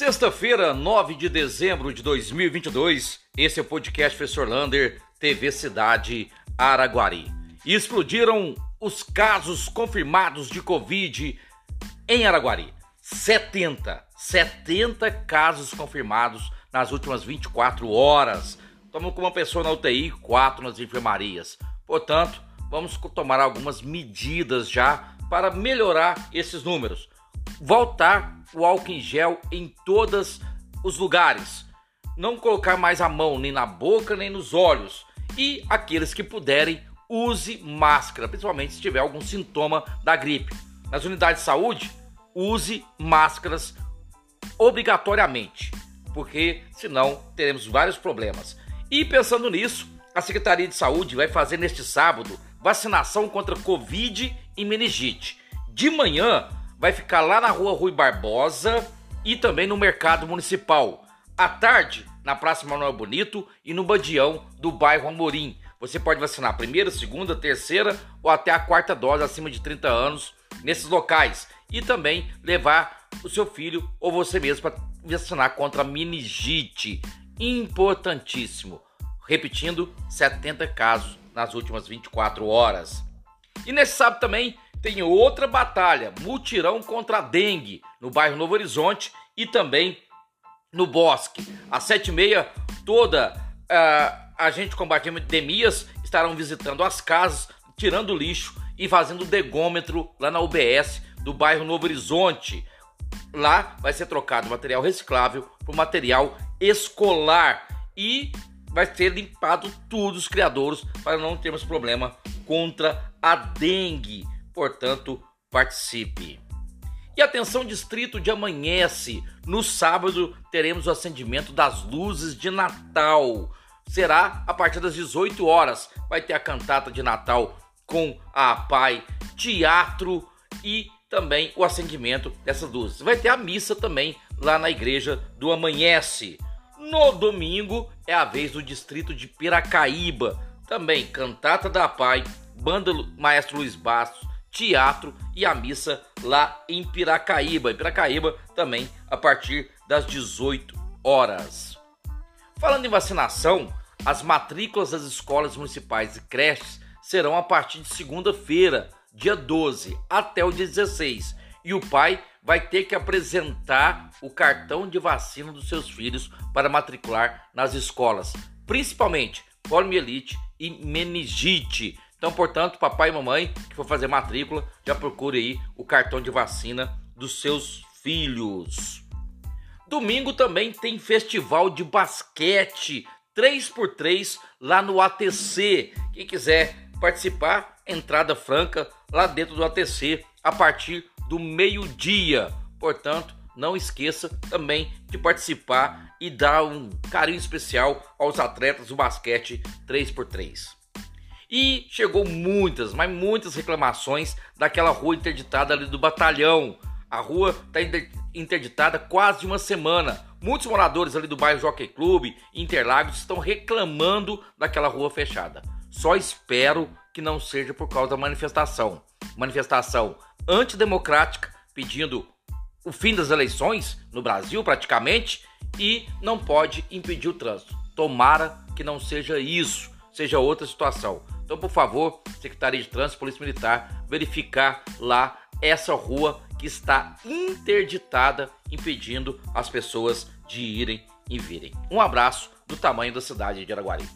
Sexta-feira, 9 de dezembro de 2022, esse é o podcast Professor Lander, TV Cidade Araguari. E explodiram os casos confirmados de Covid em Araguari. 70, 70 casos confirmados nas últimas 24 horas. Estamos com uma pessoa na UTI, quatro nas enfermarias. Portanto, vamos tomar algumas medidas já para melhorar esses números. Voltar o álcool em gel em todos os lugares. Não colocar mais a mão nem na boca nem nos olhos. E aqueles que puderem, use máscara, principalmente se tiver algum sintoma da gripe. Nas unidades de saúde, use máscaras obrigatoriamente, porque senão teremos vários problemas. E pensando nisso, a Secretaria de Saúde vai fazer neste sábado vacinação contra Covid e meningite. De manhã, vai ficar lá na rua Rui Barbosa e também no Mercado Municipal. À tarde, na Praça Manuel Bonito e no Badião do bairro Amorim. Você pode vacinar primeira, segunda, terceira ou até a quarta dose acima de 30 anos nesses locais. E também levar o seu filho ou você mesmo para vacinar contra a meningite. Importantíssimo. Repetindo, 70 casos nas últimas 24 horas. E nesse sábado também tem outra batalha, mutirão contra a dengue, no bairro Novo Horizonte e também no Bosque. Às sete e meia, toda uh, a gente combatendo epidemias estarão visitando as casas, tirando lixo e fazendo degômetro lá na UBS do bairro Novo Horizonte. Lá vai ser trocado material reciclável por material escolar e vai ser limpado tudo os criadouros para não termos problema contra a dengue portanto, participe. E atenção, distrito de amanhece. No sábado teremos o acendimento das luzes de Natal. Será a partir das 18 horas. Vai ter a cantata de Natal com a Pai, teatro e também o acendimento dessas luzes. Vai ter a missa também lá na igreja do Amanhece. No domingo é a vez do distrito de Piracaíba. Também cantata da Pai, banda Maestro Luiz Bastos, teatro e a missa lá em Piracaíba. Em Piracaíba também a partir das 18 horas. Falando em vacinação, as matrículas das escolas municipais e creches serão a partir de segunda-feira, dia 12, até o dia 16. E o pai vai ter que apresentar o cartão de vacina dos seus filhos para matricular nas escolas, principalmente poliomielite e meningite. Então, portanto, papai e mamãe que for fazer matrícula, já procure aí o cartão de vacina dos seus filhos. Domingo também tem festival de basquete 3x3 lá no ATC. Quem quiser participar, entrada franca lá dentro do ATC a partir do meio-dia. Portanto, não esqueça também de participar e dar um carinho especial aos atletas do basquete 3x3. E chegou muitas, mas muitas reclamações daquela rua interditada ali do batalhão. A rua está interditada quase uma semana. Muitos moradores ali do bairro Jockey Clube, Interlagos, estão reclamando daquela rua fechada. Só espero que não seja por causa da manifestação. Manifestação antidemocrática pedindo o fim das eleições no Brasil, praticamente, e não pode impedir o trânsito. Tomara que não seja isso, seja outra situação. Então, por favor, Secretaria de Trânsito, Polícia Militar, verificar lá essa rua que está interditada, impedindo as pessoas de irem e virem. Um abraço do tamanho da cidade de Araguari.